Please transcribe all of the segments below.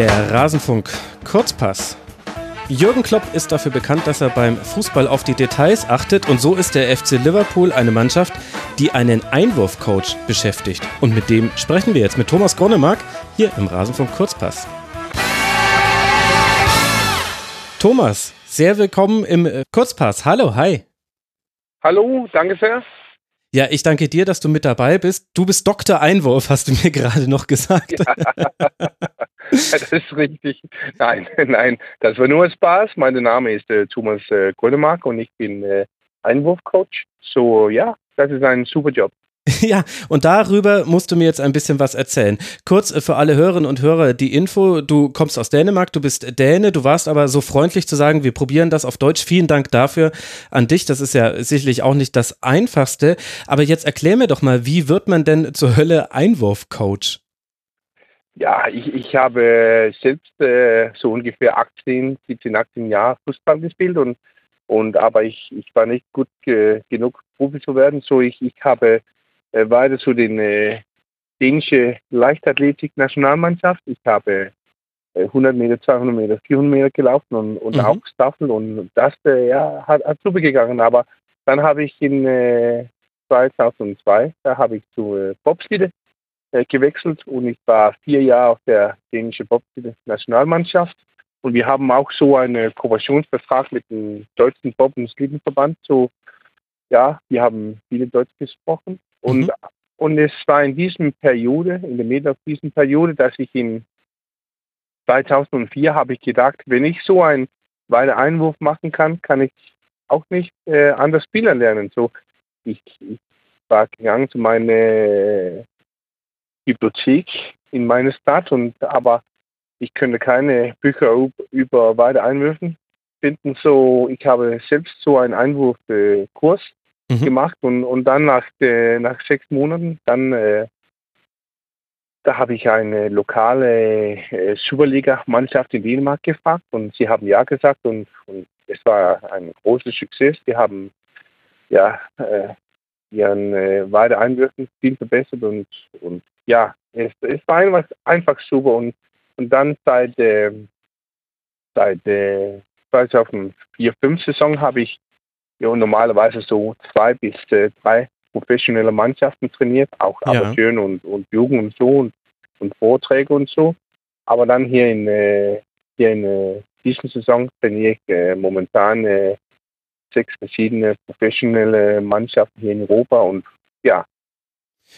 Der Rasenfunk Kurzpass. Jürgen Klopp ist dafür bekannt, dass er beim Fußball auf die Details achtet und so ist der FC Liverpool eine Mannschaft, die einen Einwurfcoach beschäftigt. Und mit dem sprechen wir jetzt mit Thomas Gronemark hier im Rasenfunk Kurzpass. Thomas, sehr willkommen im äh, Kurzpass. Hallo, hi. Hallo, danke sehr. Ja, ich danke dir, dass du mit dabei bist. Du bist Dr. Einwurf, hast du mir gerade noch gesagt. Ja, das ist richtig. Nein, nein, das war nur Spaß. Mein Name ist äh, Thomas äh, Grönemark und ich bin äh, Einwurfcoach. So, ja, das ist ein super Job. Ja, und darüber musst du mir jetzt ein bisschen was erzählen. Kurz äh, für alle Hörerinnen und Hörer die Info, du kommst aus Dänemark, du bist Däne, du warst aber so freundlich zu sagen, wir probieren das auf Deutsch. Vielen Dank dafür an dich, das ist ja sicherlich auch nicht das Einfachste. Aber jetzt erklär mir doch mal, wie wird man denn zur Hölle Einwurfcoach? Ja, ich, ich habe selbst äh, so ungefähr 18, 17, 18 Jahre Fußball gespielt und, und aber ich, ich war nicht gut äh, genug Profi zu werden, so ich, ich habe weiter zu den äh, dänischen Leichtathletik-Nationalmannschaft. Ich habe äh, 100 Meter, 200 Meter, 400 Meter gelaufen und, und mhm. auch Staffel und das äh, ja, hat, hat super gegangen. Aber dann habe ich in äh, 2002, da habe ich zu äh, Bobsledding äh, gewechselt und ich war vier Jahre auf der dänischen Bobsledding-Nationalmannschaft. Und wir haben auch so einen Kooperationsvertrag mit dem deutschen Bob- und Slidenverband. So, ja, wir haben viele Deutsch gesprochen. Und, mhm. und es war in diesem Periode, in der Mitte auf diesem Periode, dass ich in 2004 habe ich gedacht, wenn ich so einen weiteren Einwurf machen kann, kann ich auch nicht äh, anders Spieler lernen. So, ich, ich war gegangen zu meiner Bibliothek in meiner Stadt und aber ich könnte keine Bücher über weite Einwürfen finden. So, ich habe selbst so einen Einwurfkurs mhm. gemacht und, und dann nach, äh, nach sechs Monaten, dann äh, da habe ich eine lokale äh, Superliga-Mannschaft in Dänemark gefragt und sie haben ja gesagt und, und es war ein großes Success. Die haben ja äh, ihren äh, weite Einwürfen viel verbessert und, und ja, es, es war einfach, einfach super und, und dann seit, äh, seit äh, 2004-5 Saison habe ich ja, normalerweise so zwei bis äh, drei professionelle Mannschaften trainiert, auch ja. Amateuren und, und Jugend und so und, und Vorträge und so. Aber dann hier in, äh, hier in äh, dieser Saison trainiere ich äh, momentan äh, sechs verschiedene professionelle Mannschaften hier in Europa und ja.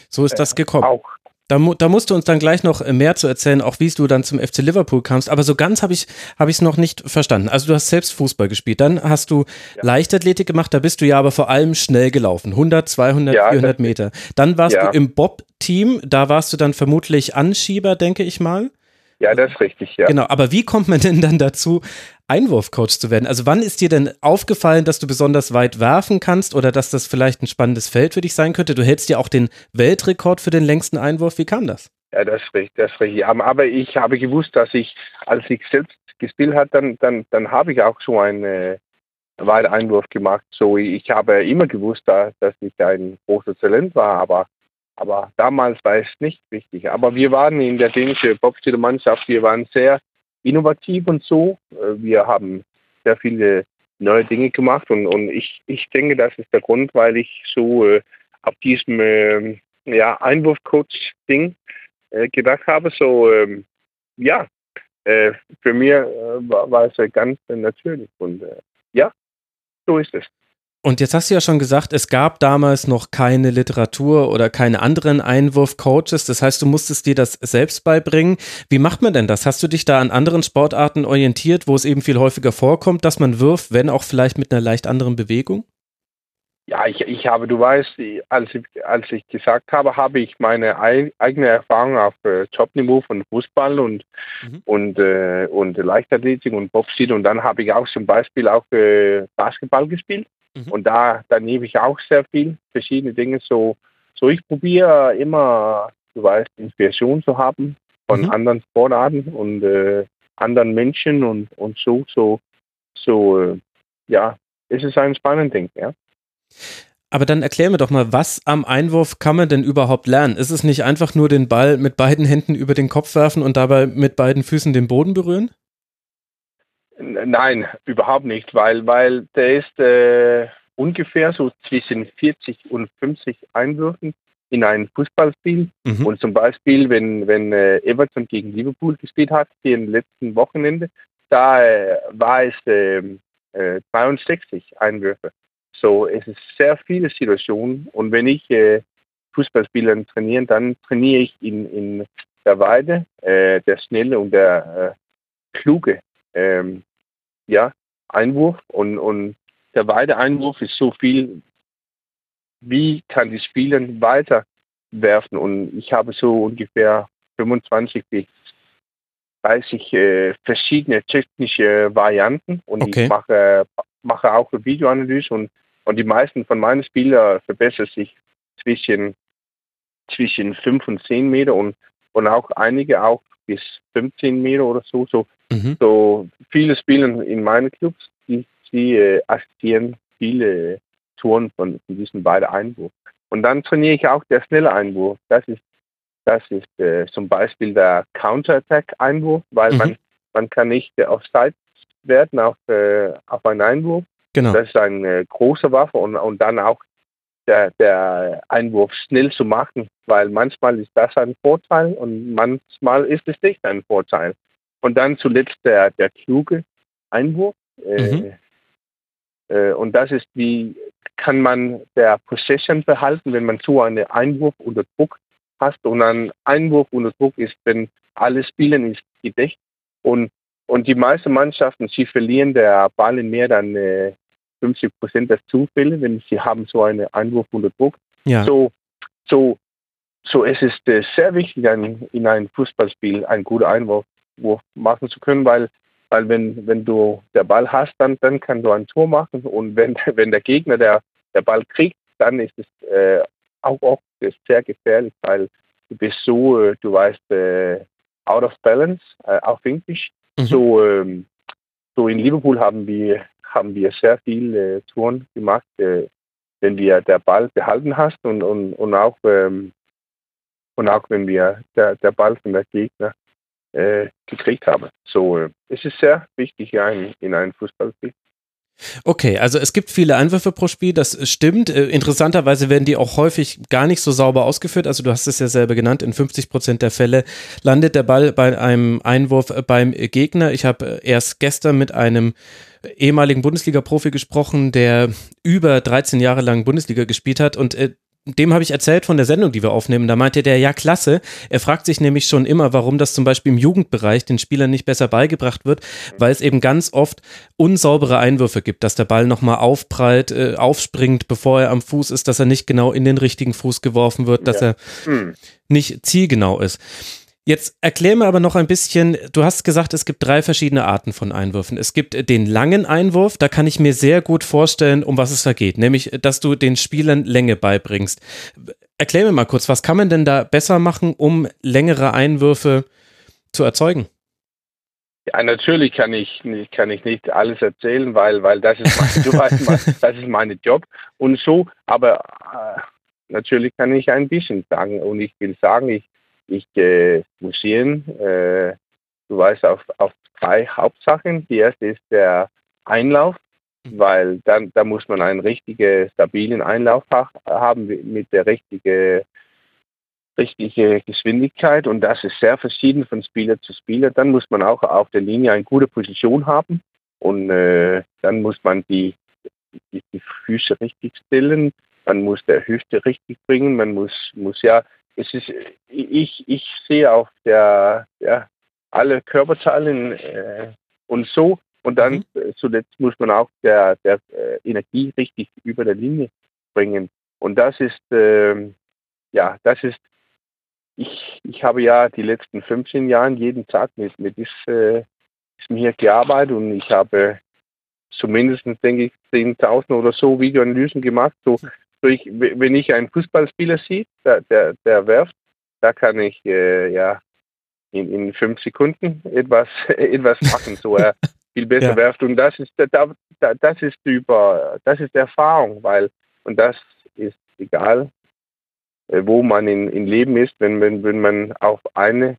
So ist das gekommen. Auch, da, da, musst du uns dann gleich noch äh, mehr zu erzählen, auch wie du dann zum FC Liverpool kamst. Aber so ganz habe ich es hab noch nicht verstanden. Also du hast selbst Fußball gespielt, dann hast du ja. Leichtathletik gemacht, da bist du ja aber vor allem schnell gelaufen, 100, 200, ja, 400 Meter. Dann warst ja. du im Bob-Team, da warst du dann vermutlich Anschieber, denke ich mal. Ja, das ist richtig, ja. Genau, aber wie kommt man denn dann dazu, Einwurfcoach zu werden? Also wann ist dir denn aufgefallen, dass du besonders weit werfen kannst oder dass das vielleicht ein spannendes Feld für dich sein könnte? Du hältst ja auch den Weltrekord für den längsten Einwurf. Wie kam das? Ja, das ist richtig, das ist richtig. Aber ich habe gewusst, dass ich, als ich selbst gespielt habe, dann, dann, dann habe ich auch so einen äh, weiten Einwurf gemacht. So, ich habe immer gewusst, dass ich ein großes Talent war, aber aber damals war es nicht wichtig. Aber wir waren in der dänischen Bobsledding-Mannschaft, wir waren sehr innovativ und so. Äh, wir haben sehr viele neue Dinge gemacht und, und ich, ich denke, das ist der Grund, weil ich so äh, auf diesem äh, ja, Einwurfcoach-Ding äh, gedacht habe. So, ähm, ja, äh, für mich äh, war, war, es ganz natürlich und ja, so ist es. Und jetzt hast du ja schon gesagt, es gab damals noch keine Literatur oder keine anderen Einwurfcoaches. Das heißt, du musstest dir das selbst beibringen. Wie macht man denn das? Hast du dich da an anderen Sportarten orientiert, wo es eben viel häufiger vorkommt, dass man wirft, wenn auch vielleicht mit einer leicht anderen Bewegung? Ja, ich, ich habe, du weißt, als ich, als ich gesagt habe, habe ich meine eigene Erfahrung auf äh, Top-Niveau von Fußball und, mhm. und, äh, und Leichtathletik und Boxing und dann habe ich auch zum Beispiel auch äh, Basketball gespielt. Mhm. Und da, da nehme ich auch sehr viel, verschiedene Dinge. So, so ich probiere immer, du weißt, Inspiration zu haben von mhm. anderen Sportarten und äh, anderen Menschen und, und so, so, so, äh, ja, es ist ein spannendes Ding, ja. Aber dann erklär mir doch mal, was am Einwurf kann man denn überhaupt lernen? Ist es nicht einfach nur den Ball mit beiden Händen über den Kopf werfen und dabei mit beiden Füßen den Boden berühren? Nein, überhaupt nicht, weil, weil der ist äh, ungefähr so zwischen 40 und 50 Einwürfen in ein Fußballspiel. Mhm. Und zum Beispiel, wenn, wenn äh, Everton gegen Liverpool gespielt hat, hier im letzten Wochenende, da äh, war es ähm, äh, 62 Einwürfe. So, es ist sehr viele Situationen. Und wenn ich äh, Fußballspieler trainiere, dann trainiere ich in, in der Weide, äh, der schnelle und der äh, kluge ähm, ja, Einwurf. Und, und der Weide-Einwurf ist so viel, wie kann die Spieler weiter werfen. Und ich habe so ungefähr 25 bis 30 äh, verschiedene technische Varianten und okay. ich mache, mache auch Videoanalyse und, und die meisten von meinen Spielern verbessern sich zwischen, zwischen 5 und 10 Meter und, und auch einige auch bis 15 Meter oder so. So, mhm. so viele spielen in meinen Clubs, die, die äh, assistieren viele Touren von, von diesen beiden Einwurf. Und dann trainiere ich auch der schnelle Einwurf. Das ist das ist äh, zum Beispiel der Counter-Attack-Einwurf, weil mhm. man, man kann nicht äh, offside werden auf, äh, auf einen Einwurf. Genau. Das ist eine äh, große Waffe und, und dann auch der, der Einwurf schnell zu machen, weil manchmal ist das ein Vorteil und manchmal ist es nicht ein Vorteil. Und dann zuletzt der, der kluge Einwurf. Äh, mhm. Äh, und das ist wie, kann man der Possession behalten, wenn man so einen Einwurf unter Druck hast und ein Einwurf unter Druck ist, wenn alle spielen, ist gedeckt. Und, und die meisten Mannschaften, sie verlieren der Ball in mehr als äh, 50 Prozent der Zufälle, wenn sie haben so einen Einwurf unter Druck. Ja. So, so, so es ist äh, sehr wichtig, ein, in einem Fußballspiel einen guten Einwurf machen zu können, weil weil wenn, wenn du der Ball hast, dann, dann kann du ein Tor machen und wenn, wenn der Gegner der, der Ball kriegt, dann ist es äh, auch oft sehr gefährlich, weil du bist so, äh, du weißt, äh, out of balance äh, auf Englisch. Mhm. So, ähm, so in Liverpool haben wir haben wir sehr viele äh, Touren gemacht, äh, wenn wir der Ball behalten hast und, und, und auch ähm, und auch wenn wir der, der Ball von der Gegner äh, gekriegt haben. So, äh, es ist sehr wichtig in, in einem Fußballspiel. Okay, also es gibt viele Einwürfe pro Spiel, das stimmt. Äh, interessanterweise werden die auch häufig gar nicht so sauber ausgeführt. Also du hast es ja selber genannt, in 50 Prozent der Fälle landet der Ball bei einem Einwurf äh, beim Gegner. Ich habe äh, erst gestern mit einem ehemaligen Bundesliga-Profi gesprochen, der über 13 Jahre lang Bundesliga gespielt hat und dem habe ich erzählt von der Sendung, die wir aufnehmen. Da meinte der, ja, klasse. Er fragt sich nämlich schon immer, warum das zum Beispiel im Jugendbereich den Spielern nicht besser beigebracht wird, weil es eben ganz oft unsaubere Einwürfe gibt, dass der Ball nochmal aufprallt, äh, aufspringt, bevor er am Fuß ist, dass er nicht genau in den richtigen Fuß geworfen wird, dass ja. er hm. nicht zielgenau ist. Jetzt erklär mir aber noch ein bisschen, du hast gesagt, es gibt drei verschiedene Arten von Einwürfen. Es gibt den langen Einwurf, da kann ich mir sehr gut vorstellen, um was es da geht, nämlich, dass du den Spielern Länge beibringst. Erklär mir mal kurz, was kann man denn da besser machen, um längere Einwürfe zu erzeugen? Ja, natürlich kann ich, kann ich nicht alles erzählen, weil, weil das ist mein, du weißt, das ist mein Job und so, aber äh, natürlich kann ich ein bisschen sagen und ich will sagen, ich ich gehe Museen, äh, du weißt, auf, auf zwei Hauptsachen. Die erste ist der Einlauf, mhm. weil dann da muss man einen richtigen, stabilen Einlauf haben mit der richtigen richtige Geschwindigkeit und das ist sehr verschieden von Spieler zu Spieler. Dann muss man auch auf der Linie eine gute Position haben und äh, dann muss man die, die, die, Füße richtig stellen, man muss der Hüfte richtig bringen, man muss, muss ja es ist, ich, ich sehe auf der, ja, alle Körperteile äh, und so. Und dann mhm. zuletzt muss man auch der, der äh, Energie richtig über der Linie bringen. Und das ist, äh, ja, das ist, ich, ich habe ja die letzten 15 Jahre jeden Tag mit, mit diesem diesem hier gearbeitet und ich habe zumindest, denke ich, 10.000 oder so Videoanalysen gemacht. So, ich, wenn ich einen Fußballspieler sehe, der, der, der werft, da kann ich äh, ja in, in fünf Sekunden etwas, etwas machen, so er viel besser ja. werft. Und das ist da, da, das ist über das ist Erfahrung, weil und das ist egal, äh, wo man in, in Leben ist, wenn, wenn, wenn man auf eine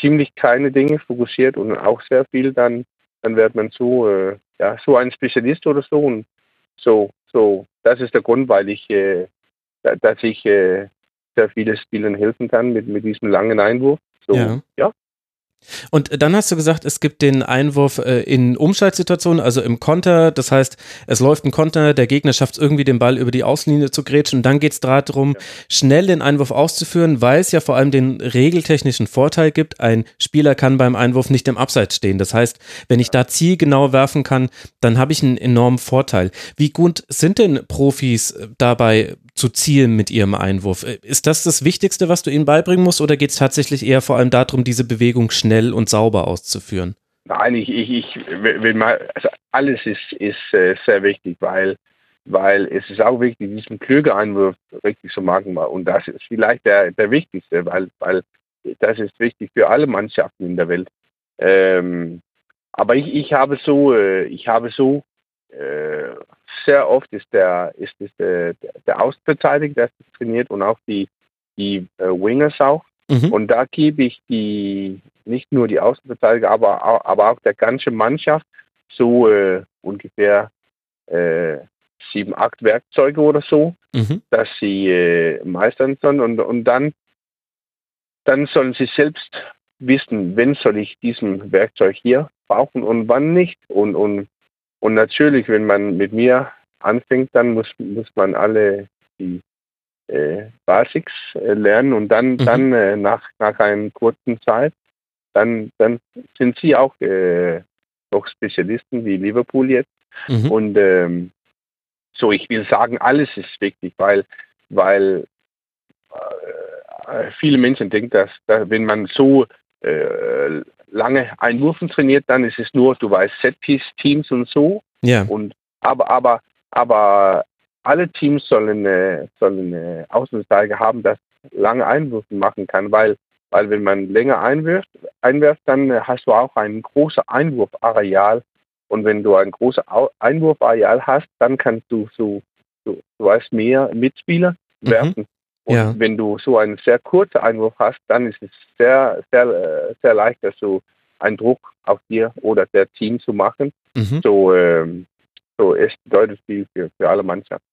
ziemlich kleine Dinge fokussiert und auch sehr viel, dann, dann wird man so, äh, ja, so ein Spezialist oder so. Und so, so, das ist der Grund, weil ich, äh, dass ich äh, sehr viele Spielern helfen kann mit, mit diesem langen Einwurf. So, ja. ja. Und dann hast du gesagt, es gibt den Einwurf äh, in Umschaltsituationen, also im Konter. Das heißt, es läuft ein Konter, der Gegner schafft es irgendwie, den Ball über die Außenlinie zu grätschen. Und dann geht es darum, schnell den Einwurf auszuführen, weil es ja vor allem den regeltechnischen Vorteil gibt. Ein Spieler kann beim Einwurf nicht im Abseits stehen. Das heißt, wenn ich da zielgenau werfen kann, dann habe ich einen enormen Vorteil. Wie gut sind denn Profis äh, dabei zu zielen mit ihrem Einwurf. Äh, ist das das Wichtigste, was du ihnen beibringen musst, oder geht es tatsächlich eher vor allem darum, diese Bewegung schnell und sauber auszuführen? Nein, ich, ich, ich will mal, also alles ist, ist äh, sehr wichtig, weil, weil es ist auch wichtig, diesen Klöger-Einwurf richtig zu machen. Und das ist vielleicht der, der wichtigste, weil, weil das ist wichtig für alle Mannschaften in der Welt. Ähm, aber ich, ich habe so, äh, ich habe so sehr oft ist der, ist, ist der, der Außenverteidiger, der trainiert und auch die, die äh, Wingers auch. Mhm. Und da gebe ich die, nicht nur die Außenverteidiger, aber, aber auch der ganze Mannschaft so äh, ungefähr äh, sieben, acht Werkzeuge oder so, mhm. dass sie äh, meistern sollen und, und dann, dann sollen sie selbst wissen, wenn soll ich diesen Werkzeug hier brauchen und wann nicht. Und, und und natürlich, wenn man mit mir anfängt, dann muss, muss man alle die äh, Basics äh, lernen und dann, mhm. dann äh, nach, nach einer kurzen Zeit, dann, dann sind sie auch äh, noch Spezialisten wie Liverpool jetzt. Mhm. Und ähm, so, ich will sagen, alles ist wichtig, weil, weil äh, viele Menschen denken, dass, dass wenn man so äh, lange Einwürfen trainiert, dann ist es nur, du weißt, Set-Piece-Teams und so. Ja. Und, aber, aber, aber alle Teams sollen, sollen Außensteiger haben, das lange Einwürfe machen kann, weil, weil wenn man länger einwirft, einwirft, dann hast du auch ein großes Einwurfareal. Und wenn du ein großes Einwurfareal hast, dann kannst du so, so du hast mehr Mitspieler mhm. Und ja. wenn du so einen sehr kurzen Einwurf hast, dann ist es sehr, sehr, sehr leicht, dass du einen Druck auf dir oder der Team zu machen. Mhm. So, ähm, so es bedeutet viel für, für alle Mannschaften.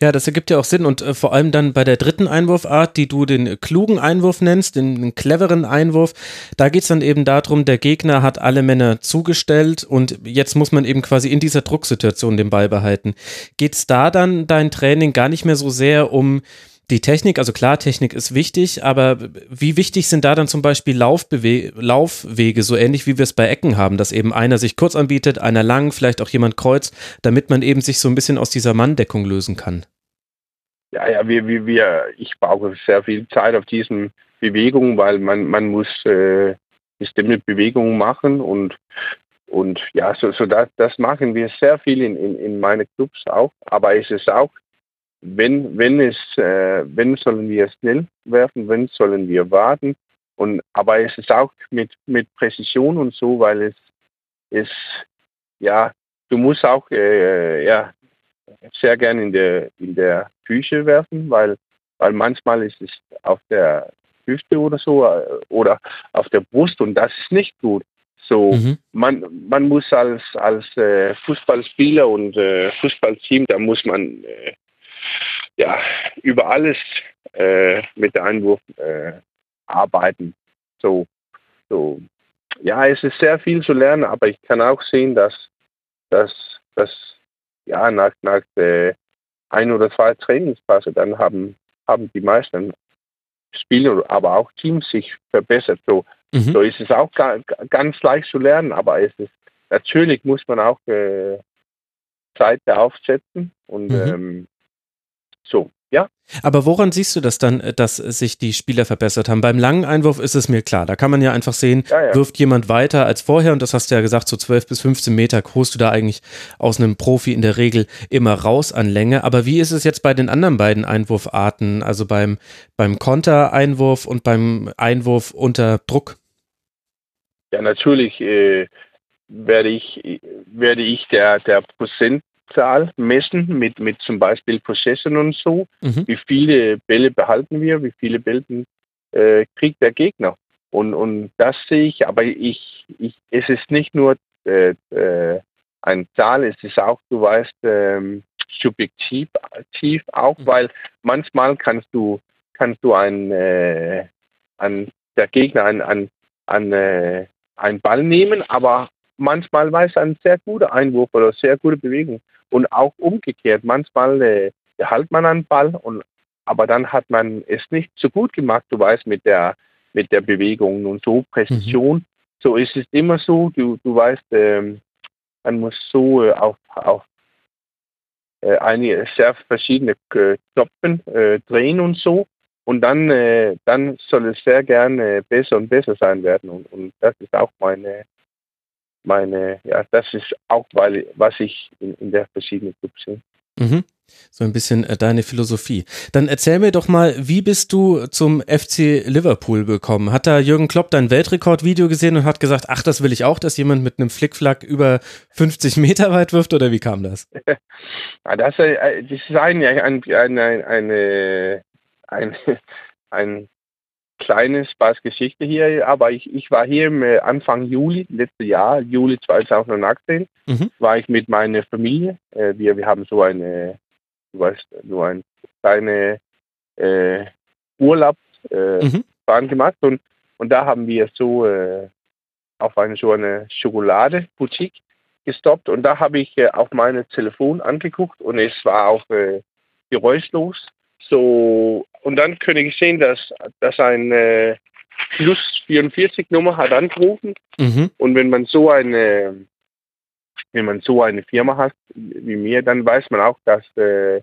Ja, das ergibt ja auch Sinn und äh, vor allem dann bei der dritten Einwurfart, die du den klugen Einwurf nennst, den, den cleveren Einwurf, da geht es dann eben darum, der Gegner hat alle Männer zugestellt und jetzt muss man eben quasi in dieser Drucksituation den Ball behalten. Geht es da dann dein Training gar nicht mehr so sehr um die Technik, also klar, Technik ist wichtig, aber wie wichtig sind da dann zum Beispiel Laufbewe Laufwege, so ähnlich wie wir es bei Ecken haben, dass eben einer sich kurz anbietet, einer lang, vielleicht auch jemand kreuzt, damit man eben sich so ein bisschen aus dieser Manndeckung lösen kann? Ja, ja, wir, wir, wir ich brauche sehr viel Zeit auf diesen Bewegungen, weil man, man muss äh, bestimmte Bewegungen machen und und ja, so, so das, das machen wir sehr viel in, in, in meine Clubs auch. Aber es ist auch wenn, wenn es, äh, wenn sollen wir schnell werfen, wenn sollen wir warten. Und, aber es ist auch mit, mit Präzision und so, weil es ist, ja, du musst auch, äh, ja, sehr gern in der, in der Küche werfen, weil, weil manchmal ist es auf der Hüfte oder so äh, oder auf der Brust und das ist nicht gut. So, mhm. man, man muss als, als äh, Fußballspieler und äh, Fußballteam, da muss man äh, ja, über alles äh, mit der Einwurf äh, arbeiten. So, so, ja, es ist sehr viel zu lernen, aber ich kann auch sehen, dass, dass, dass ja, nach, nach der ein oder zwei Trainingsphase dann haben, haben die meisten Spieler, aber auch Teams sich verbessert. So, mhm. so ist es auch ga, ganz leicht zu lernen, aber es ist natürlich muss man auch äh, Zeit aufsetzen und mhm. ähm, so, ja. Aber woran siehst du das dann, äh, dass sich die Spieler verbessert haben? Beim langen Einwurf ist es mir klar. Da kann man ja einfach sehen, ja, ja. wirft jemand weiter als vorher. Und das hast du ja gesagt, so 12 bis 15 Meter holst du da eigentlich aus einem Profi in der Regel immer raus an Länge. Aber wie ist es jetzt bei den anderen beiden Einwurfarten? Also beim, beim Kontereinwurf und beim Einwurf unter Druck? Ja, natürlich äh, werde ich, werde ich der, der Prozent Punktzahl messen mit, mit zum Beispiel Possession und so. Mhm. Wie viele Bälle behalten wir, wie viele Bälle äh, kriegt der Gegner. Und, und das sehe ich, aber ich, ich, es ist nicht nur äh, äh, eine Zahl, es ist auch, du weißt, ähm, subjektiv tief auch, mhm. weil manchmal kannst du kannst du ein, äh, an der Gegner an, an, an äh, einen Ball nehmen, aber manchmal war es ein sehr guter Einwurf oder sehr gute Bewegung. Und auch umgekehrt, manchmal äh, hält man einen Ball, und, aber dann hat man es nicht so gut gemacht, du weißt, mit der, mit der Bewegung und so Präzision. Mhm. So ist es immer so, du, du weißt, ähm, man muss so äh, auf, auf äh, einige sehr verschiedene äh, Knöpfen äh, drehen und so. Und dann, äh, dann soll es sehr gerne besser und besser sein werden. Und, und das ist auch meine, meine, ja, das ist auch, weil, was ich in, in der verschiedenen Clubs sehe. Mhm. So ein bisschen äh, deine Philosophie. Dann erzähl mir doch mal, wie bist du zum FC Liverpool gekommen? Hat da Jürgen Klopp dein Weltrekordvideo gesehen und hat gesagt, ach, das will ich auch, dass jemand mit einem Flickflack über 50 Meter weit wirft oder wie kam das? ja, das, äh, das ist ein, ein, ein, eine, ein, ein kleine Spaßgeschichte hier, aber ich, ich war hier im äh, Anfang Juli, letztes Jahr, Juli 2018, mhm. war ich mit meiner Familie. Äh, wir, wir haben so eine, du weißt, so ein kleine äh, Urlaub äh, mhm. gemacht und, und da haben wir so äh, auf eine so eine Schokolade-Boutique gestoppt und da habe ich äh, auf mein Telefon angeguckt und es war auch äh, geräuschlos. So und dann könnte ich sehen, dass, dass ein äh, Plus 44 Nummer hat angerufen. Mhm. Und wenn man so eine, wenn man so eine Firma hat wie mir, dann weiß man auch, dass, äh,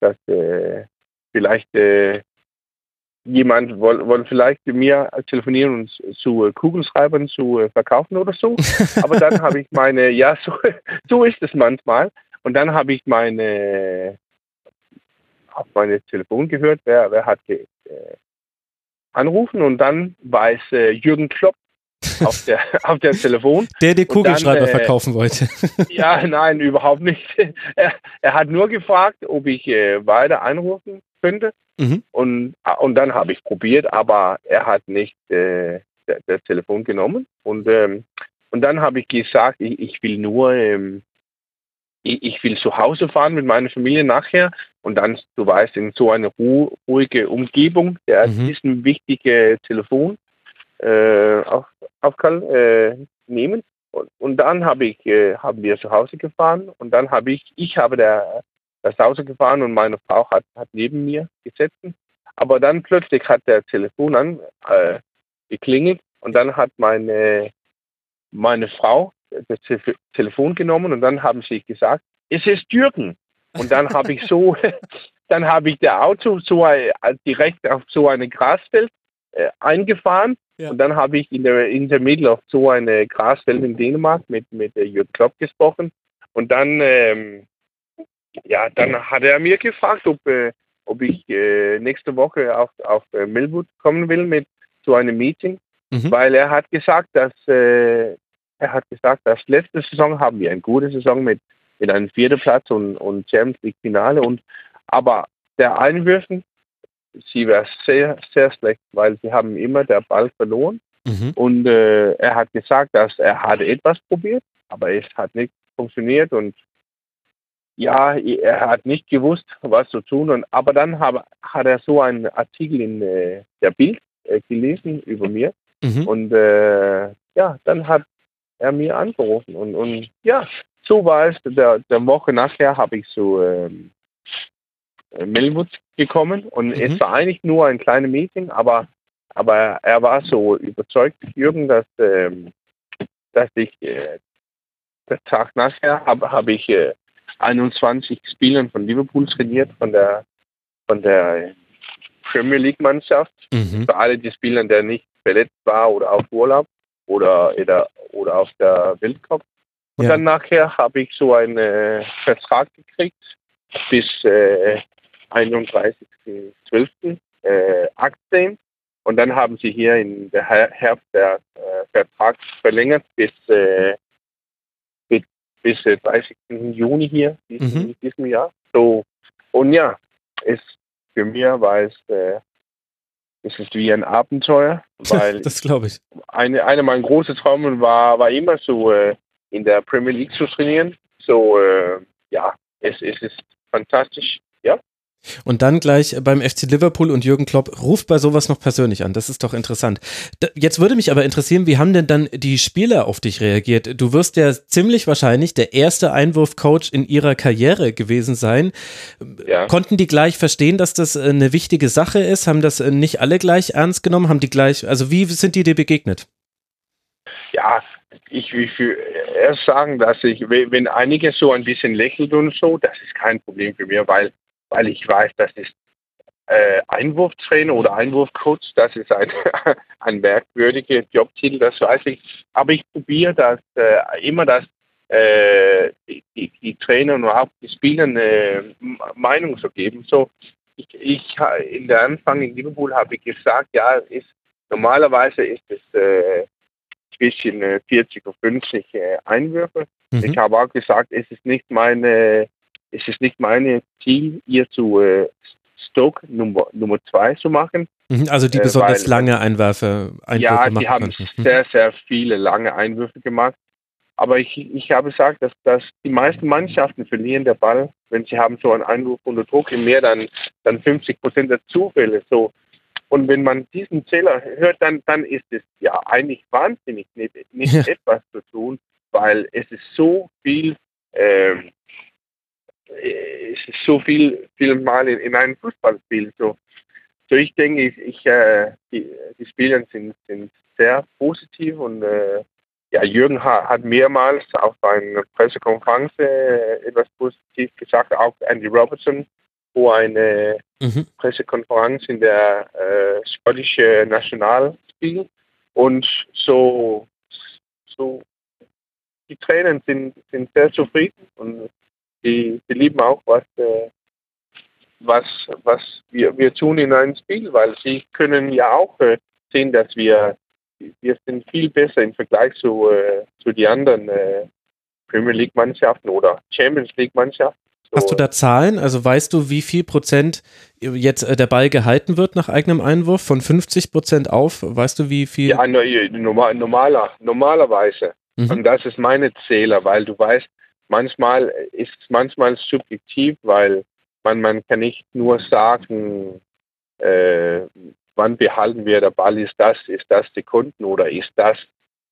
dass äh, vielleicht äh, jemand wollte woll vielleicht mit mir telefonieren und zu äh, Kugelschreibern zu äh, verkaufen oder so. Aber dann habe ich meine, ja, so, so ist es manchmal. Und dann habe ich meine auf mein Telefon gehört, wer, wer hat äh, anrufen und dann war es äh, Jürgen Klopp auf der, auf der Telefon. Der die Kugelschreiber dann, äh, verkaufen wollte. ja, nein, überhaupt nicht. Er, er hat nur gefragt, ob ich äh, weiter anrufen könnte. Mhm. Und, und dann habe ich probiert, aber er hat nicht äh, das Telefon genommen. Und, ähm, und dann habe ich gesagt, ich, ich will nur ähm, ich will zu Hause fahren mit meiner Familie nachher und dann, du weißt, in so eine ruhige Umgebung, der mhm. diesen wichtige Telefon äh, auf, auf äh, nehmen. Und, und dann habe ich, äh, haben wir zu Hause gefahren und dann habe ich, ich habe der, das Hause gefahren und meine Frau hat, hat neben mir gesetzt. Aber dann plötzlich hat der Telefon an äh, geklingelt und dann hat meine, meine Frau das Telefon genommen und dann haben sie gesagt, es ist Jürgen. Und dann habe ich so, dann habe ich der Auto so ein, direkt auf so eine Grasfeld äh, eingefahren ja. und dann habe ich in der, in der Mitte auf so eine Grasfeld in Dänemark mit, mit Jürgen Klopp gesprochen und dann, ähm, ja, dann hat er mir gefragt, ob, äh, ob ich äh, nächste Woche auf, auf äh, Melwood kommen will mit so einem Meeting, mhm. weil er hat gesagt, dass äh, er hat gesagt, dass letzte Saison haben wir eine gute Saison mit, mit einem vierten Platz und, und Champions League Finale. Und, aber der Einwürfen, sie war sehr, sehr schlecht, weil sie haben immer der Ball verloren. Mhm. Und äh, er hat gesagt, dass er hatte etwas probiert, aber es hat nicht funktioniert und ja, er hat nicht gewusst, was zu tun. Und, aber dann hab, hat er so einen Artikel in äh, der Bild äh, gelesen über mir. Mhm. Und äh, ja, dann hat er mir angerufen. Und, und ja, so war es. Der, der Woche nachher habe ich zu ähm, Melwood gekommen und mhm. es war eigentlich nur ein kleines Meeting, aber, aber er war so überzeugt, Jürgen, dass, ähm, dass ich äh, der Tag nachher habe hab ich äh, 21 Spielern von Liverpool trainiert, von der von der Premier League Mannschaft. Mhm. Für alle die Spieler, der nicht verletzt war oder auf Urlaub oder, oder, oder auf der Weltcup. Und ja. dann nachher habe ich so einen äh, Vertrag gekriegt bis äh, 31.12.18. Äh, und dann haben sie hier in der Herbst der äh, Vertrag verlängert bis, äh, bis, bis äh, 30. Juni hier, diesen, mhm. diesem Jahr. So, und ja, es, für mich war es, äh, es ist wie ein Abenteuer, weil das glaube ich. Eine, eine meiner großen Träume war, war immer so äh, in der Premier League zu trainieren. So, äh, ja, es, es ist fantastisch. Und dann gleich beim FC Liverpool und Jürgen Klopp ruft bei sowas noch persönlich an. Das ist doch interessant. Jetzt würde mich aber interessieren, wie haben denn dann die Spieler auf dich reagiert? Du wirst ja ziemlich wahrscheinlich der erste Einwurfcoach in ihrer Karriere gewesen sein. Ja. Konnten die gleich verstehen, dass das eine wichtige Sache ist? Haben das nicht alle gleich ernst genommen? Haben die gleich, also wie sind die dir begegnet? Ja, ich will erst sagen, dass ich, wenn einige so ein bisschen lächeln und so, das ist kein Problem für mich, weil weil ich weiß, das ist äh, Einwurftrainer oder Einwurfcoach, das ist ein, ein merkwürdiger Jobtitel, das weiß ich. Aber ich probiere das äh, immer, dass äh, die, die, Trainer und auch die Spieler eine Meinung zu geben. So, ich, ich in der Anfang in Liverpool habe ich gesagt, ja, ist normalerweise ist es äh, zwischen 40 und 50 äh, Einwürfe. Mhm. Ich habe auch gesagt, es ist nicht meine es ist nicht mein Ziel, ihr zu äh, Stoke Nummer, Nummer zwei zu machen. Mhm, also die äh, besonders weil, lange Einwürfe, Einwürfe Ja, die haben könnten. Mhm. sehr, sehr viele lange Einwürfe gemacht. Aber ich, ich habe gesagt, dass, dass die meisten Mannschaften verlieren der Ball, wenn sie haben so einen Einwurf unter Druck in mehr dann, dann 50 Prozent der Zufälle. So. Und wenn man diesen Zähler hört, dann, dann ist es ja eigentlich wahnsinnig, nicht, nicht ja. etwas zu tun, weil es ist so viel ist so viel, viel Mal in, in einem Fußballspiel. So, so ich denke, ich, ich äh, die, die Spieler sind, sind sehr positiv und äh, ja, Jürgen hat, hat mehrmals auf einer Pressekonferenz äh, etwas positiv gesagt, auch Andy Robertson vor eine mhm. Pressekonferenz in der äh, schottischen Nationalspiel und so, so die Trainer sind, sind sehr zufrieden und die, die lieben auch, was, äh, was, was wir, wir tun in einem Spiel, weil sie können ja auch äh, sehen, dass wir, wir sind viel besser im Vergleich zu, äh, zu den anderen äh, Premier League Mannschaften oder Champions League Mannschaften. So, Hast du da Zahlen? Also weißt du, wie viel Prozent jetzt äh, der Ball gehalten wird nach eigenem Einwurf? Von 50 Prozent auf? Weißt du, wie viel? Ja, normaler, normalerweise. Mhm. Und das ist meine Zähler, weil du weißt, manchmal ist es manchmal subjektiv, weil man, man kann nicht nur sagen, äh, wann behalten wir der Ball, ist das, ist das Sekunden oder ist das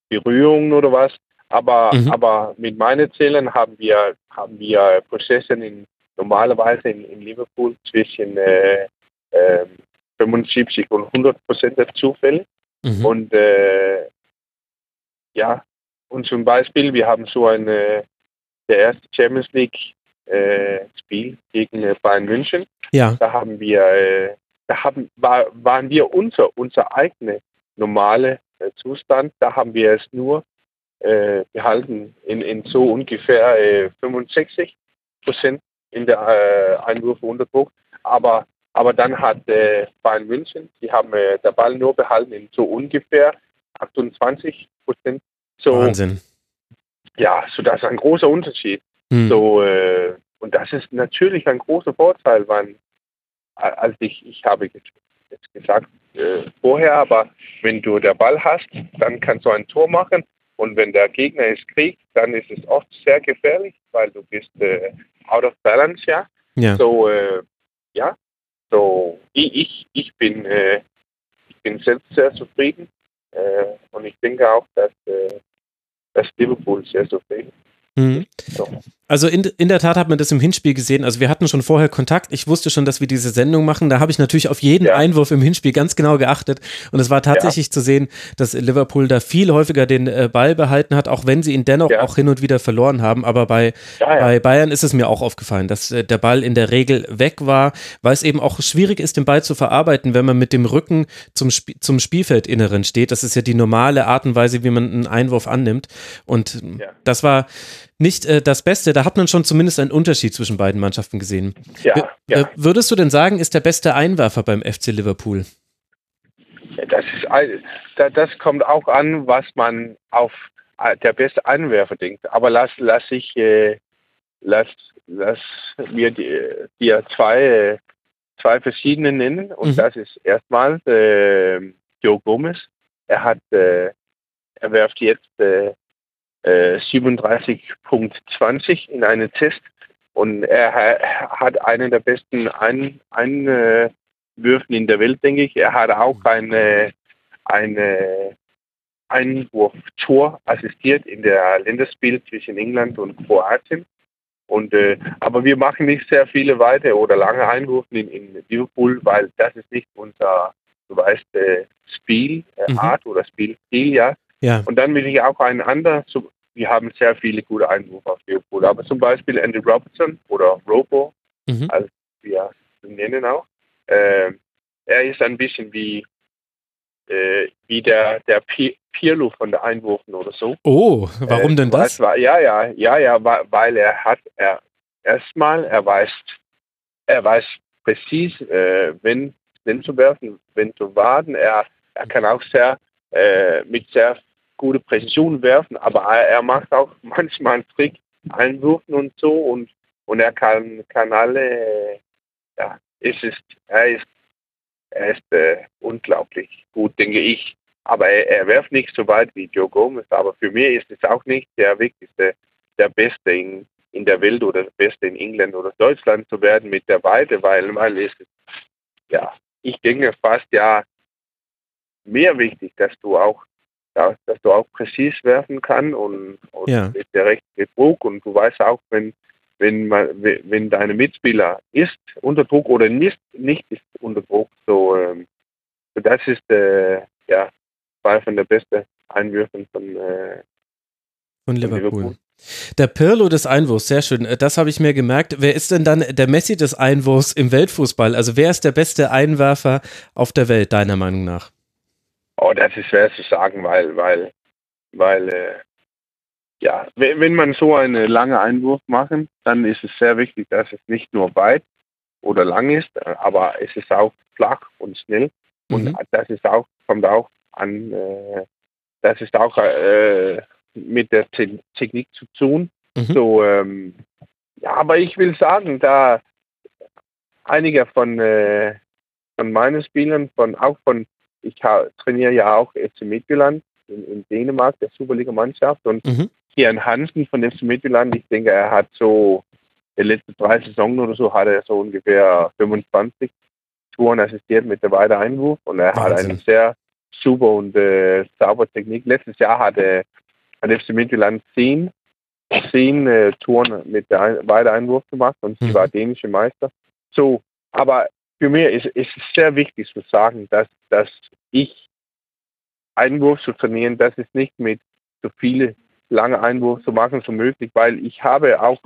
Berührung oder was. Aber, mhm. aber mit meinen Zählen haben wir, haben wir Prozesse in, normalerweise in, in Liverpool zwischen äh, äh, 75 und 100 Prozent der Zufälle. Mhm. Und äh, ja, und zum Beispiel, wir haben so eine der erste Champions League äh, Spiel gegen äh, Bayern München. Ja. Da haben wir, äh, da haben, war, waren wir unser, unser eigener normale äh, Zustand. Da haben wir es nur äh, behalten in, in so ungefähr 65 äh, Prozent in der äh, Einwürfe unter Druck. Aber, aber dann hat Bayern München, die haben der Ball nur behalten in so ungefähr 28 Prozent. So, Wahnsinn ja, so das ist ein großer Unterschied. Mhm. So, äh, und das ist natürlich ein großer Vorteil, weil, als ich, ich habe jetzt gesagt äh, vorher, aber wenn du der Ball hast, dann kannst du ein Tor machen und wenn der Gegner es kriegt, dann ist es oft sehr gefährlich, weil du bist äh, out of balance, ja. ja. So, äh, ja, so ich, ich, ich bin äh, ich bin selbst sehr zufrieden äh, und ich denke auch, dass äh, dass Liverpool sehr zufrieden. Mhm. So. Also in, in der Tat hat man das im Hinspiel gesehen. Also wir hatten schon vorher Kontakt. Ich wusste schon, dass wir diese Sendung machen. Da habe ich natürlich auf jeden ja. Einwurf im Hinspiel ganz genau geachtet. Und es war tatsächlich ja. zu sehen, dass Liverpool da viel häufiger den äh, Ball behalten hat, auch wenn sie ihn dennoch ja. auch hin und wieder verloren haben. Aber bei, bei Bayern ist es mir auch aufgefallen, dass äh, der Ball in der Regel weg war, weil es eben auch schwierig ist, den Ball zu verarbeiten, wenn man mit dem Rücken zum, Sp zum Spielfeldinneren steht. Das ist ja die normale Art und Weise, wie man einen Einwurf annimmt. Und das war nicht äh, das Beste. Da hat man schon zumindest einen Unterschied zwischen beiden Mannschaften gesehen. Ja, ja. Äh, würdest du denn sagen, ist der beste Einwerfer beim FC Liverpool? Das, ist, das kommt auch an, was man auf, äh, der beste Einwerfer denkt. Aber lass, lass ich, äh, lass, lass mir dir die zwei, zwei verschiedene nennen. Und mhm. das ist erstmal äh, Joe Gomez. Er hat, äh, er werft jetzt äh, 37.20 äh, in einen Test und er hat einen der besten Ein Einwürfen in der Welt, denke ich. Er hat auch eine, eine Einwurf-Tor assistiert in der Länderspiel zwischen England und Kroatien. Und, äh, aber wir machen nicht sehr viele weite oder lange Einwürfe in, in Liverpool, weil das ist nicht unser, du weißt, äh, Spielart äh, mhm. oder Spielstil, ja. ja. Und dann will ich auch einen anderen, wir haben sehr viele gute Einwürfe auf Liverpool, aber zum Beispiel Andy Robertson oder Robo, mhm. als wir nennen auch. Äh, er ist ein bisschen wie äh, wie der, der Pirlo von der Einwurfen oder so. Oh, warum äh, denn das? Weiß, ja, ja, ja, ja, weil er hat, er erstmal, er weiß, er weiß präzis, äh, wenn, wenn zu werfen, wenn zu warten. Er, er kann auch sehr, äh, mit sehr guter Präzision werfen, aber er, macht auch manchmal einen Trick, Einwürfen und so und, und er kann, kann alle, ja, es ist, er ist er ist äh, unglaublich gut, denke ich. Aber er, er werft nicht so weit wie Joe Gomez. Aber für mich ist es auch nicht der wichtigste, der Beste in, in der Welt oder der Beste in England oder Deutschland zu werden mit der Weite, weil, weil es ist, ja, ich denke fast ja mehr wichtig, dass du auch dass, dass du auch präzis werfen kann und, und ja. mit der richtigen Druck und du weißt auch, wenn wenn man, wenn deine Mitspieler ist unter Druck oder nicht, nicht ist unter Druck, so, ähm, so das ist äh, ja zwei von der besten Einwürfen von, äh, von, Liverpool. Liverpool. Der Pirlo des Einwurfs, sehr schön. Äh, das habe ich mir gemerkt. Wer ist denn dann der Messi des Einwurfs im Weltfußball? Also wer ist der beste Einwerfer auf der Welt, deiner Meinung nach? Oh, das ist schwer zu sagen, weil, weil, weil äh, ja, wenn man so einen langen Einwurf machen, dann ist es sehr wichtig, dass es nicht nur weit oder lang ist, aber es ist auch flach und schnell. Und mhm. das ist auch, kommt auch an, äh, das ist auch äh, mit der Te Technik zu tun. Mhm. So, ähm, ja, aber ich will sagen, da einige von, äh, von meinen Spielern, von auch von, ich trainiere ja auch FC Midtjylland in, in Dänemark, der Superliga-Mannschaft und mhm. Kian Hansen von FC Midtjylland, ich denke, er hat so die letzten drei Saisonen oder so hat er so ungefähr 25 Touren assistiert mit der Weiter Einwurf und er Wahnsinn. hat eine sehr super und äh, saubere Technik. Letztes Jahr hat er hat FC Midtjylland 10, 10 äh, Touren mit der Weiter Einwurf gemacht und sie mhm. war dänische Meister. So, aber für mich ist, ist es sehr wichtig zu sagen, dass, dass ich Einwurf zu trainieren, das ist nicht mit so viele lange Einwurf zu machen so möglich, weil ich habe auch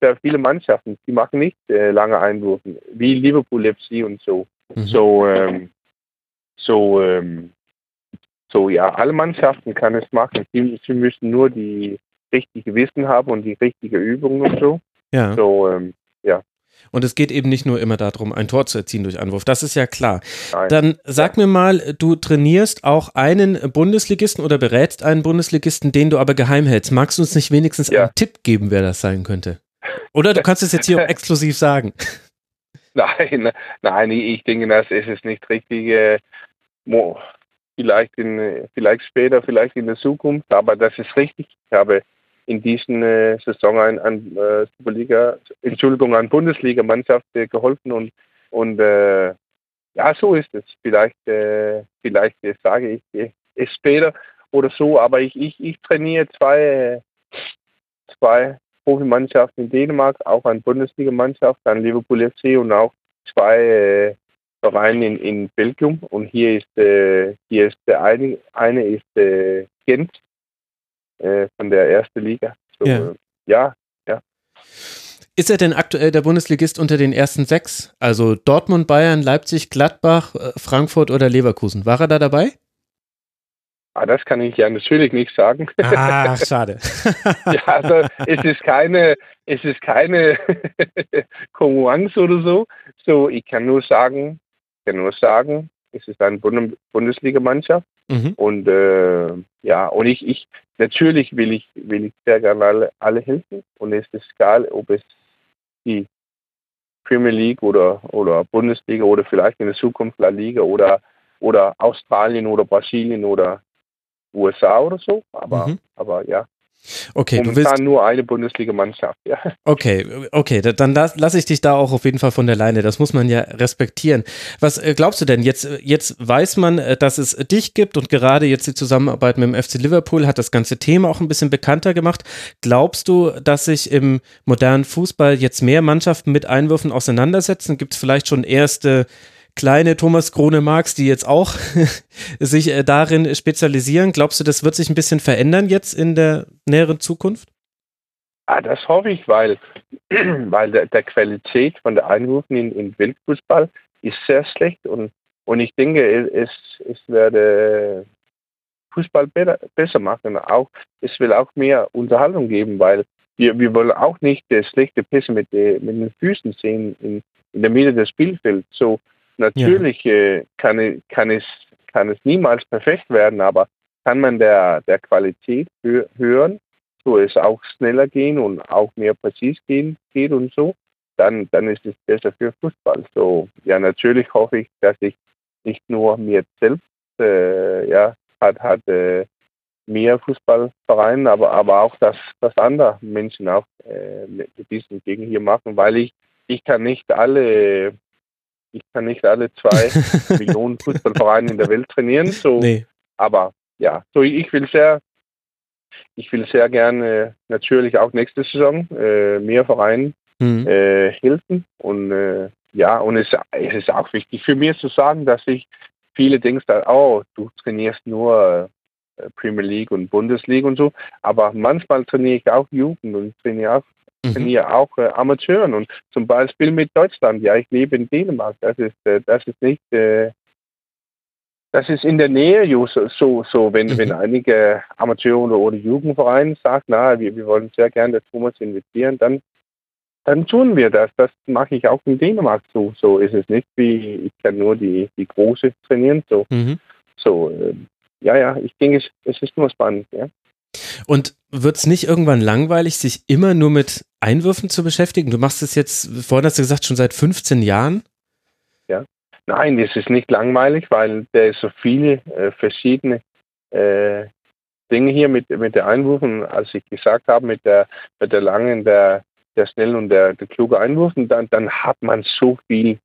sehr viele Mannschaften, die machen nicht äh, lange Einwürfe, wie Liverpool FC und so. Mhm. So, ähm, so, ähm, so, ja, alle Mannschaften kann es machen. Sie, sie müssen nur die richtige Wissen haben und die richtige Übung und so. Ja. So, ähm. Und es geht eben nicht nur immer darum, ein Tor zu erzielen durch Anwurf. Das ist ja klar. Nein. Dann sag mir mal, du trainierst auch einen Bundesligisten oder berätst einen Bundesligisten, den du aber geheim hältst. Magst du uns nicht wenigstens ja. einen Tipp geben, wer das sein könnte? Oder du kannst es jetzt hier auch exklusiv sagen. Nein, nein, ich denke, das ist es nicht richtig. Äh, vielleicht, in, vielleicht später, vielleicht in der Zukunft, aber das ist richtig. Ich habe in diesen äh, Saison an, an äh, Superliga, Entschuldigung, an Bundesliga-Mannschaft äh, geholfen und, und äh, ja, so ist es. Vielleicht, äh, vielleicht äh, sage ich es später oder so, aber ich, ich, ich trainiere zwei, zwei Profimannschaften in Dänemark, auch eine Bundesliga-Mannschaft, an Liverpool FC und auch zwei Vereine in, in Belgien. Und hier ist, hier ist der eine, eine ist Gent äh, von der ersten Liga. So, ja. Äh, ja, ja. Ist er denn aktuell der Bundesligist unter den ersten sechs? Also Dortmund, Bayern, Leipzig, Gladbach, äh, Frankfurt oder Leverkusen? War er da dabei? Ah, das kann ich ja natürlich nicht sagen. Ah, schade. ja, also es ist keine, es ist keine Konkurrenz oder so. So, ich kann nur sagen, ich kann nur sagen, es ist eine Bundesligamannschaft Mhm. Und äh, ja, und ich, ich natürlich will ich will ich sehr gerne alle, alle helfen und es ist egal, ob es die Premier League oder oder Bundesliga oder vielleicht in der Zukunft La Liga oder oder Australien oder Brasilien oder USA oder so. Aber mhm. aber ja, Okay, Momentan du willst nur eine Bundesligamannschaft, ja. Okay, okay, dann lasse lass ich dich da auch auf jeden Fall von der Leine. Das muss man ja respektieren. Was äh, glaubst du denn? Jetzt, jetzt weiß man, äh, dass es dich gibt und gerade jetzt die Zusammenarbeit mit dem FC Liverpool hat das ganze Thema auch ein bisschen bekannter gemacht. Glaubst du, dass sich im modernen Fußball jetzt mehr Mannschaften mit Einwürfen auseinandersetzen? Gibt es vielleicht schon erste kleine Thomas Krone Marx, die jetzt auch sich äh, darin spezialisieren. Glaubst du, das wird sich ein bisschen verändern jetzt in der näheren Zukunft? Ah, das hoffe ich, weil, weil der, der Qualität von der Einwürfen in, in Weltfußball ist sehr schlecht und, und ich denke, es, es werde Fußball besser, besser machen. Auch, es will auch mehr Unterhaltung geben, weil wir, wir wollen auch nicht äh, schlechte Pässe mit, äh, mit den Füßen sehen in, in der Mitte des Spielfelds. So, Natürlich ja. äh, kann, kann, es, kann es niemals perfekt werden, aber kann man der, der Qualität hö hören, so es auch schneller gehen und auch mehr präzis gehen geht und so, dann, dann ist es besser für Fußball. So, ja, natürlich hoffe ich, dass ich nicht nur mir selbst, äh, ja, hat, hat äh, mehr Fußballvereine, aber, aber auch, dass, dass andere Menschen auch äh, mit diesen Dingen hier machen, weil ich, ich kann nicht alle ich kann nicht alle zwei Millionen Fußballvereine in der Welt trainieren. So, nee. Aber ja, so ich will sehr, ich will sehr gerne natürlich auch nächste Saison äh, mehr Vereinen mhm. äh, helfen. Und äh, ja, und es, es, ist auch wichtig für mich zu sagen, dass ich viele denken, oh, du trainierst nur äh, Premier League und Bundesliga und so. Aber manchmal trainiere ich auch Jugend und trainiere auch mhm. auch äh, Amateuren und zum Beispiel mit Deutschland. Ja, ich lebe in Dänemark. Das ist, äh, das ist nicht, äh, das ist in der Nähe so, so, so wenn, mhm. wenn einige Amateure oder, Jugendvereine sagen, na, wir, wir wollen sehr gerne Thomas investieren, dann, dann tun wir das. Das mache ich auch in Dänemark so. So ist es nicht wie, ich kann nur die, die Große trainieren. So, mhm. so äh, ja, ja, ich denke, es, es ist nur spannend, ja. Und wird es nicht irgendwann langweilig, sich immer nur mit Einwürfen zu beschäftigen? Du machst es jetzt, vorhin hast du gesagt, schon seit 15 Jahren? Ja. Nein, es ist nicht langweilig, weil da so viele äh, verschiedene äh, Dinge hier mit, mit der Einwürfen, als ich gesagt habe, mit der, mit der langen, der, der schnellen und der, der kluge Einwürfen, dann, dann hat man so viel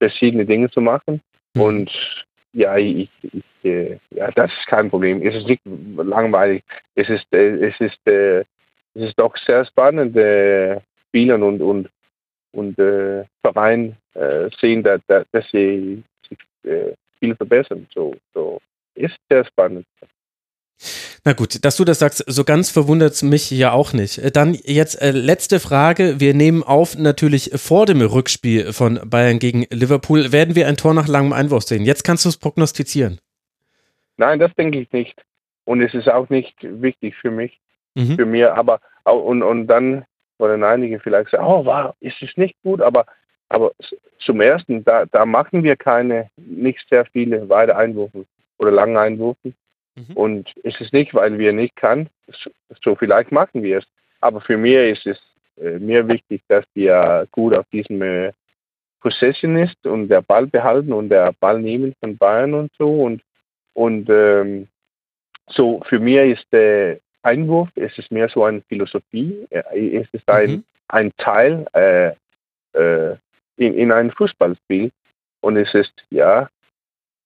verschiedene Dinge zu machen. Mhm. Und ja, ich, ich, äh, ja, das ist kein Problem. Es ist nicht langweilig. Es ist, äh, es ist, äh, es ist doch sehr spannend, äh, Spielern und, und, und äh, Verein äh, sehen, dass, dass sie sich äh, viel verbessern. So, so ist sehr spannend. Na gut, dass du das sagst, so ganz verwundert es mich ja auch nicht. Äh, dann jetzt äh, letzte Frage. Wir nehmen auf, natürlich vor dem Rückspiel von Bayern gegen Liverpool werden wir ein Tor nach langem Einwurf sehen. Jetzt kannst du es prognostizieren. Nein, das denke ich nicht. Und es ist auch nicht wichtig für mich, mhm. für mir. Aber und, und dann wollen einige vielleicht sagen, oh, wow, ist es nicht gut, aber aber zum ersten, da, da machen wir keine, nicht sehr viele weite Einwürfe oder lange Einwürfe. Mhm. Und es ist nicht, weil wir nicht kann, so, so vielleicht machen wir es. Aber für mich ist es äh, mir wichtig, dass wir gut auf diesem äh, Possession ist und der Ball behalten und der Ball nehmen von Bayern und so. Und, und ähm, so für mich ist der Einwurf, es ist mehr so eine Philosophie, äh, es ist ein, mhm. ein Teil äh, äh, in, in einem Fußballspiel. Und es ist, ja,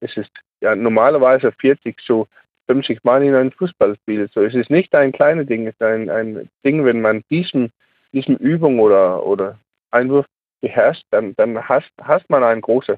es ist ja normalerweise 40 so 50 Mal in ein Fußballspiel. So, es ist nicht ein kleines Ding, es ist ein, ein Ding, wenn man diesen, diesen Übung oder, oder Einwurf beherrscht, dann, dann hast, hast man einen großen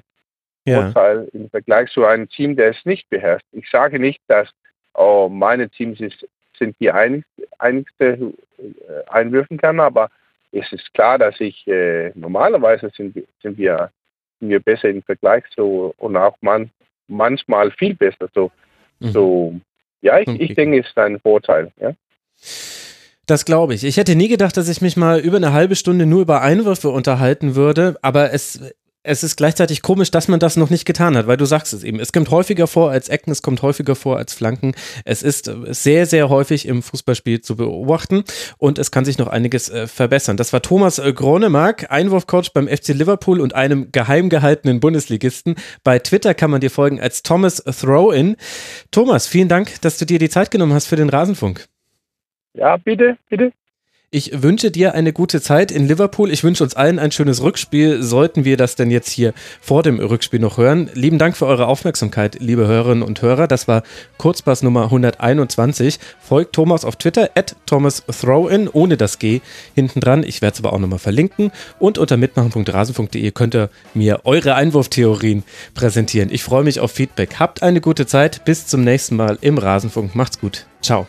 ja. Vorteil im Vergleich zu einem Team, der es nicht beherrscht. Ich sage nicht, dass oh, meine Teams ist, sind die einigste, einigste äh, einwürfen kann, aber es ist klar, dass ich äh, normalerweise sind, sind wir sind wir besser im Vergleich so und auch man, manchmal viel besser. So Mhm. So, ja, ich, ich denke, es ist ein Vorteil. Ja. Das glaube ich. Ich hätte nie gedacht, dass ich mich mal über eine halbe Stunde nur über Einwürfe unterhalten würde, aber es es ist gleichzeitig komisch, dass man das noch nicht getan hat, weil du sagst es eben. Es kommt häufiger vor als Ecken, es kommt häufiger vor als Flanken. Es ist sehr, sehr häufig im Fußballspiel zu beobachten und es kann sich noch einiges äh, verbessern. Das war Thomas äh, Gronemark, Einwurfcoach beim FC Liverpool und einem geheim gehaltenen Bundesligisten. Bei Twitter kann man dir folgen als Thomas Throw-In. Thomas, vielen Dank, dass du dir die Zeit genommen hast für den Rasenfunk. Ja, bitte, bitte. Ich wünsche dir eine gute Zeit in Liverpool. Ich wünsche uns allen ein schönes Rückspiel. Sollten wir das denn jetzt hier vor dem Rückspiel noch hören? Lieben Dank für eure Aufmerksamkeit, liebe Hörerinnen und Hörer. Das war Kurzpass Nummer 121. Folgt Thomas auf Twitter, at Thomas Throwin, ohne das G hinten dran. Ich werde es aber auch nochmal verlinken. Und unter mitmachen.rasen.de könnt ihr mir eure Einwurftheorien präsentieren. Ich freue mich auf Feedback. Habt eine gute Zeit. Bis zum nächsten Mal im Rasenfunk. Macht's gut. Ciao.